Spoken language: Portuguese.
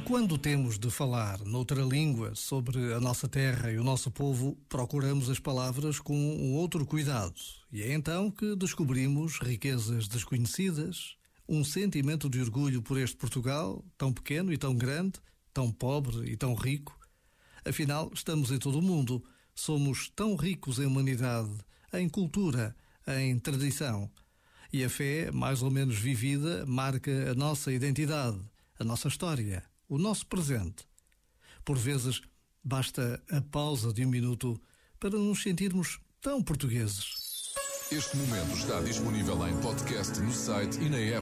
Quando temos de falar noutra língua sobre a nossa terra e o nosso povo, procuramos as palavras com um outro cuidado. E é então que descobrimos riquezas desconhecidas, um sentimento de orgulho por este Portugal, tão pequeno e tão grande, tão pobre e tão rico. Afinal, estamos em todo o mundo. Somos tão ricos em humanidade, em cultura, em tradição. E a fé, mais ou menos vivida, marca a nossa identidade, a nossa história o nosso presente. Por vezes, basta a pausa de um minuto para nos sentirmos tão portugueses. Este momento está disponível em podcast no site e na app.